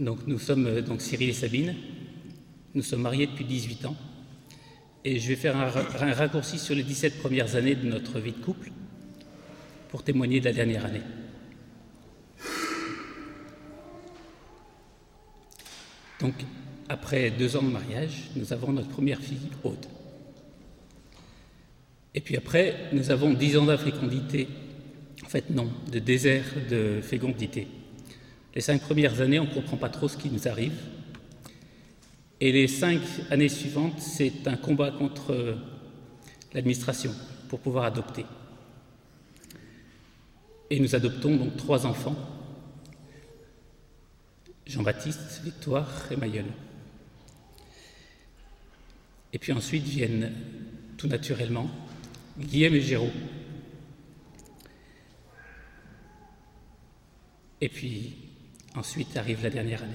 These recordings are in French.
Donc nous sommes euh, donc Cyril et Sabine. Nous sommes mariés depuis 18 ans. Et je vais faire un, raccourci sur les 17 premières années de notre vie de couple pour témoigner de la dernière année. Donc, après deux ans de mariage, nous avons notre première fille, Aude. Et puis après, nous avons dix ans d'infécondité, en fait non, de désert de fécondité. Les cinq premières années, on ne comprend pas trop ce qui nous arrive. Et les cinq années suivantes, c'est un combat contre l'administration pour pouvoir adopter. Et nous adoptons donc trois enfants, Jean-Baptiste, Victoire et Mayol. Et puis ensuite viennent tout naturellement Guillaume et Géraud. Et puis ensuite arrive la dernière année.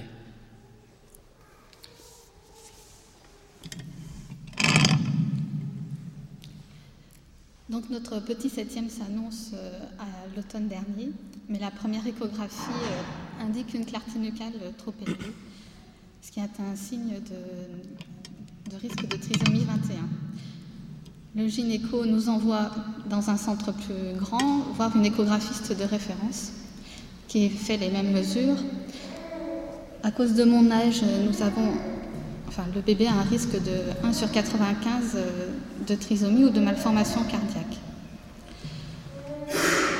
Donc notre petit septième s'annonce euh, à l'automne dernier, mais la première échographie euh, indique une clarté nucale trop élevée, ce qui est un signe de, de risque de trisomie 21. Le gynéco nous envoie dans un centre plus grand voir une échographiste de référence qui fait les mêmes mesures. À cause de mon âge, nous avons, enfin, le bébé a un risque de 1 sur 95 de trisomie ou de malformation cardiaque.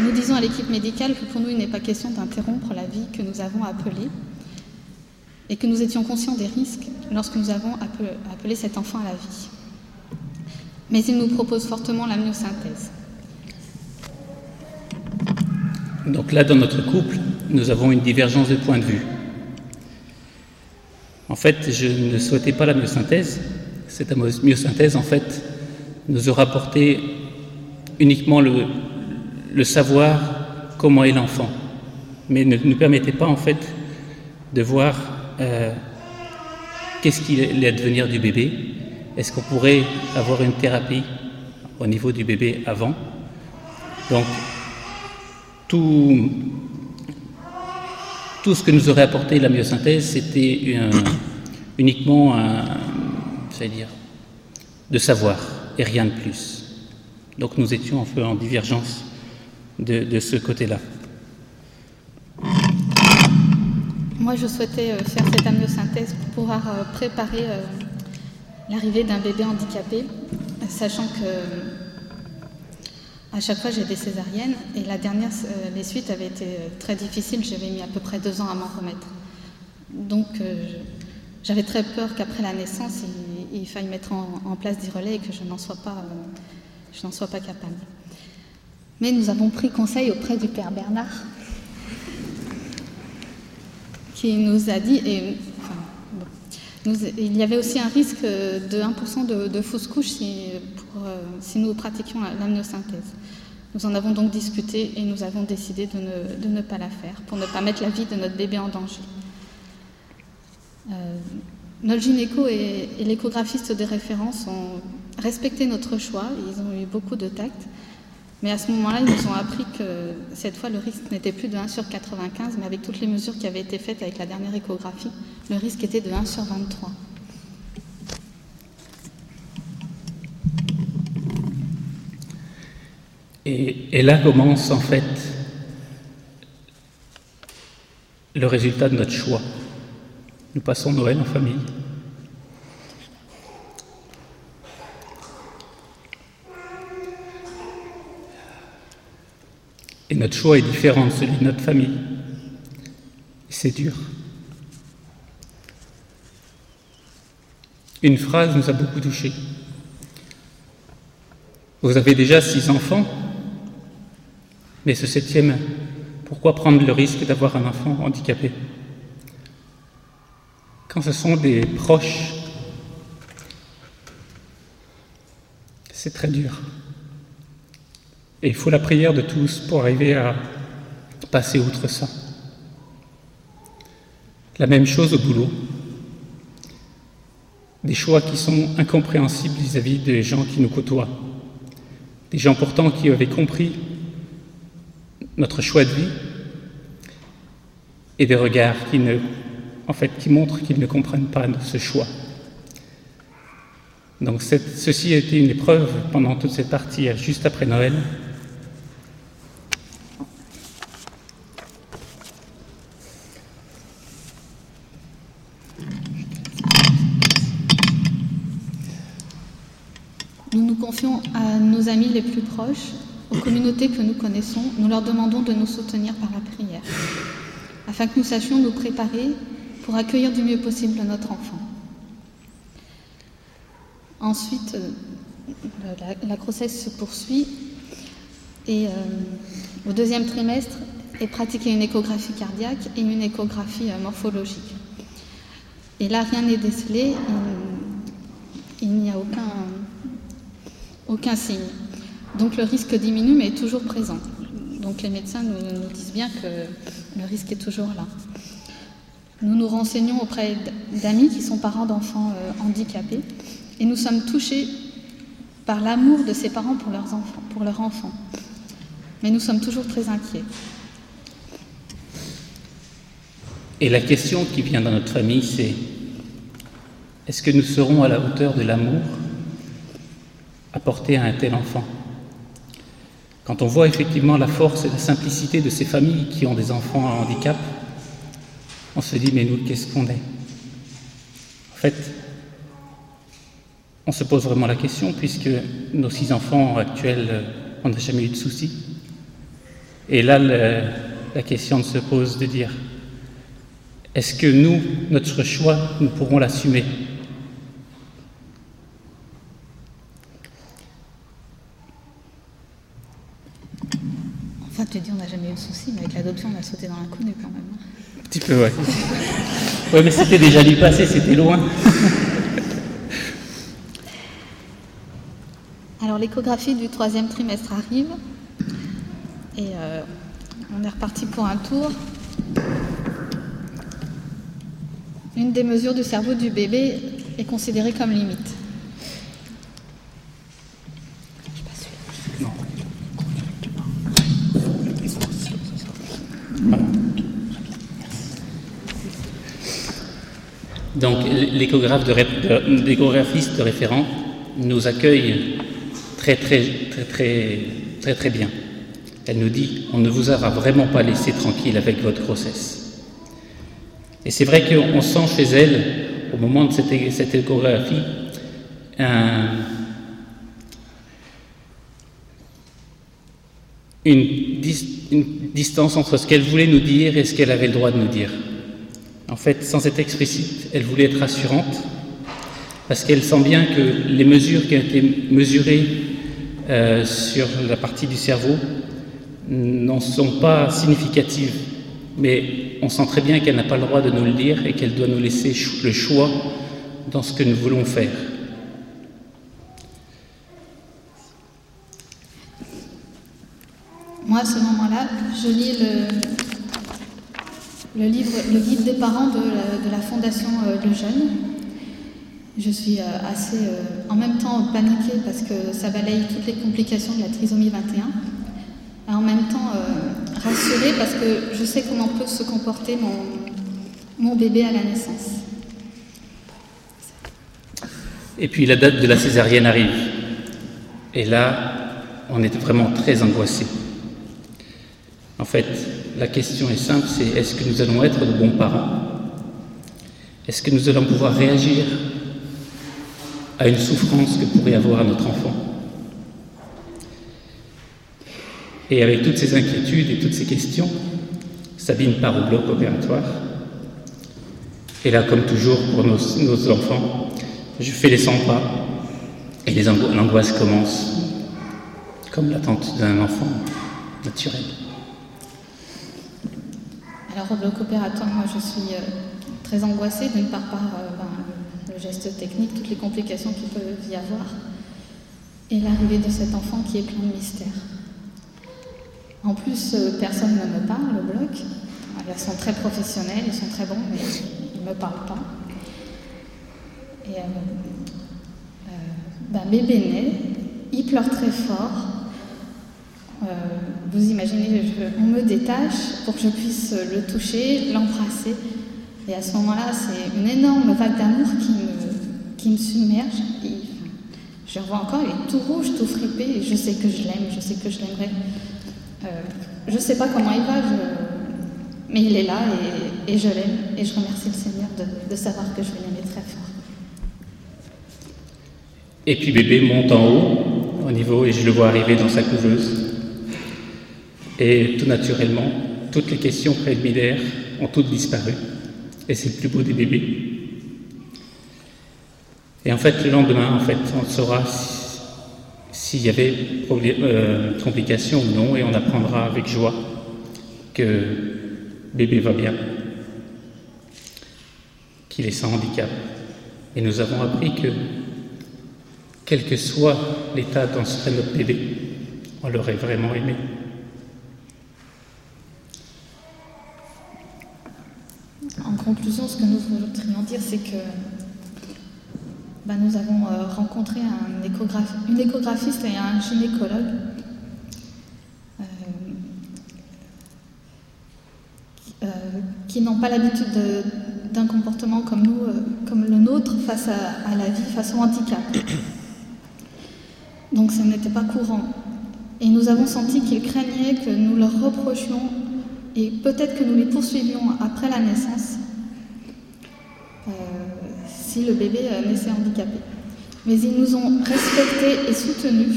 Nous disons à l'équipe médicale que pour nous, il n'est pas question d'interrompre la vie que nous avons appelée et que nous étions conscients des risques lorsque nous avons appelé cet enfant à la vie mais il nous propose fortement la myosynthèse. Donc là, dans notre couple, nous avons une divergence de point de vue. En fait, je ne souhaitais pas la myosynthèse. Cette myosynthèse, en fait, nous aura apporté uniquement le, savoir comment est l'enfant, mais ne nous permettait pas, en fait, de voir euh, qu'est-ce qu'il est devenir du bébé, est-ce qu'on pourrait avoir une thérapie au niveau du bébé avant? Donc, tout, tout ce que nous aurait apporté la myosynthèse, c'était uniquement un, dire, de savoir et rien de plus. Donc nous étions un peu en divergence de, ce côté-là. Moi, je souhaitais euh, faire cette amyosynthèse pour pouvoir euh, préparer euh, l'arrivée d'un bébé handicapé, sachant que à chaque fois j'ai des césariennes et la dernière, euh, les suites avaient été euh, très difficiles, j'avais mis à peu près deux ans à m'en remettre. Donc euh, j'avais très peur qu'après la naissance, il, faille mettre en, place des relais et que je n'en sois pas, je n'en sois pas capable. Mais nous avons pris conseil auprès du père Bernard, qui nous a dit, et il y avait aussi un risque de 1% de, de fausses couches si, euh, nous pratiquions l'amniosynthèse. Nous en avons donc discuté et nous avons décidé de ne, pas la faire pour ne pas mettre la vie de notre bébé en danger. Euh, notre gynéco et, et l'échographiste de référence ont respecté notre choix, ils ont eu beaucoup de tact. Mais à ce moment-là, ils nous ont appris que cette fois, le risque n'était plus de 1 sur 95, mais avec toutes les mesures qui avaient été faites avec la dernière échographie, le risque était de 1 sur 23. Et, et là commence en fait le résultat de notre choix. Nous passons Noël en famille. Et notre choix est différent de celui de notre famille. C'est dur. Une phrase nous a beaucoup touchés. Vous avez déjà six enfants, mais ce septième, pourquoi prendre le risque d'avoir un enfant handicapé? Quand ce sont des proches, c'est très dur. Et il faut la prière de tous pour arriver à passer outre ça. La même chose au boulot. Des choix qui sont incompréhensibles vis-à-vis des gens qui nous côtoient. Des gens pourtant qui avaient compris notre choix de vie et des regards qui ne montrent qu'ils ne comprennent pas ce choix. Donc ceci a été une épreuve pendant toute cette partie, juste après Noël. Nous nous confions à nos amis les plus proches, aux communautés que nous connaissons, nous leur demandons de nous soutenir par la prière, afin que nous sachions nous préparer pour accueillir du mieux possible notre enfant. Ensuite, euh, la, grossesse se poursuit et euh, au deuxième trimestre est pratiquée une échographie cardiaque et une échographie euh, morphologique. Et là, rien n'est décelé, il, n'y a aucun, aucun signe. Donc le risque diminue, mais est toujours présent. Donc les médecins nous, disent bien que le risque est toujours là. Nous nous renseignons auprès d'amis qui sont parents d'enfants handicapés et nous sommes touchés par l'amour de ces parents pour leurs enfants, pour leurs enfants. Mais nous sommes toujours très inquiets. Et la question qui vient dans notre famille, c'est est-ce que nous serons à la hauteur de l'amour apporté à un tel enfant. Quand on voit effectivement la force et la simplicité de ces familles qui ont des enfants à handicap, on se dit mais nous, qu'est-ce qu'on est? En fait, on se pose vraiment la question, puisque nos six enfants actuels, euh, on n'a jamais eu de soucis. Et là, la question se pose de dire, est-ce que nous, notre choix, nous pourrons l'assumer Enfin, tu mais avec l'adoption, on a sauté dans l'inconnu quand même. Un petit peu, ouais. ouais, mais c'était déjà du passé, c'était loin. Alors l'échographie du troisième trimestre arrive et euh, on est reparti pour un tour. Une des mesures du cerveau du bébé est considérée comme limite. Donc l'échographiste de référent nous accueille très très très très très très bien. Elle nous dit on ne vous aura vraiment pas laissé tranquille avec votre grossesse. Et c'est vrai qu'on sent chez elle, au moment de cette, échographie, une, distance entre ce qu'elle voulait nous dire et ce qu'elle avait le droit de nous dire. En fait, sans être explicite, elle voulait être rassurante, parce qu'elle sent bien que les mesures qui ont été mesurées euh, sur la partie du cerveau n'en sont pas significatives, mais on sent très bien qu'elle n'a pas le droit de nous le dire et qu'elle doit nous laisser le choix dans ce que nous voulons faire. Moi, à ce moment-là, je lis le, livre, le guide des parents de la, Fondation euh, Le Jeune, je suis euh, assez euh, en même temps paniquée parce que ça balaye toutes les complications de la trisomie 21, et en même temps euh, rassurée parce que je sais comment peut se comporter mon, mon bébé à la naissance. Et puis la date de la césarienne arrive. Et là, on est vraiment très angoissé. En fait, la question est simple, c'est est-ce que nous allons être de bons parents? Est-ce que nous allons pouvoir réagir à une souffrance que pourrait avoir notre enfant? Et avec toutes ces inquiétudes et toutes ces questions, Sabine part au bloc opératoire. Et là, comme toujours pour nos, enfants, je fais les 100 pas et l'angoisse commence, comme l'attente d'un enfant naturel. Au bloc opératoire, moi je suis euh, très angoissée d'une part par euh, ben, le geste technique, toutes les complications qu'il peut y avoir, et l'arrivée de cet enfant qui est plein de mystères. En plus, euh, personne ne me parle, le bloc. Ils sont très professionnels, ils sont très bons, mais ils ne me parlent pas. Et euh, euh, ben, bébé naît, il pleure très fort. Vous imaginez, on me détache pour que je puisse le toucher, l'embrasser. Et à ce moment-là, c'est une énorme vague d'amour qui me, qui me submerge. Je revois encore, il est tout rouge, tout fripé, je sais que je l'aime, je sais que je l'aimerais. Euh, je ne sais pas comment il va, mais il est là et, et je l'aime. Et je remercie le Seigneur de, de savoir que je vais l'aimer très fort. Et puis bébé monte en haut, au niveau, et je le vois arriver dans sa couveuse. Et tout naturellement, toutes les questions préliminaires ont toutes disparu. Et c'est le plus beau des bébés. Et en fait, le lendemain, en fait, on saura s'il y avait euh, complications ou non, et on apprendra avec joie que bébé va bien, qu'il est sans handicap. Et nous avons appris que, quel que soit l'état dont serait notre bébé, on l'aurait vraiment aimé. En conclusion, ce que nous voudrions dire, c'est que bah, nous avons euh, rencontré un une échographiste et un gynécologue euh, euh, qui n'ont pas l'habitude d'un comportement comme nous, comme le nôtre face à, la vie, face au handicap. Donc ce n'était pas courant. Et nous avons senti qu'ils craignaient que nous leur reprochions et peut-être que nous les poursuivions après la naissance si le bébé euh, naissait handicapé. Mais ils nous ont respectés et soutenus.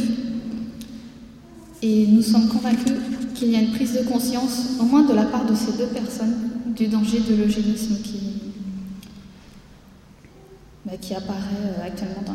Et nous sommes convaincus qu'il y a une prise de conscience, au moins de la part de ces deux personnes, du danger de l'eugénisme qui, bah, qui apparaît euh, actuellement dans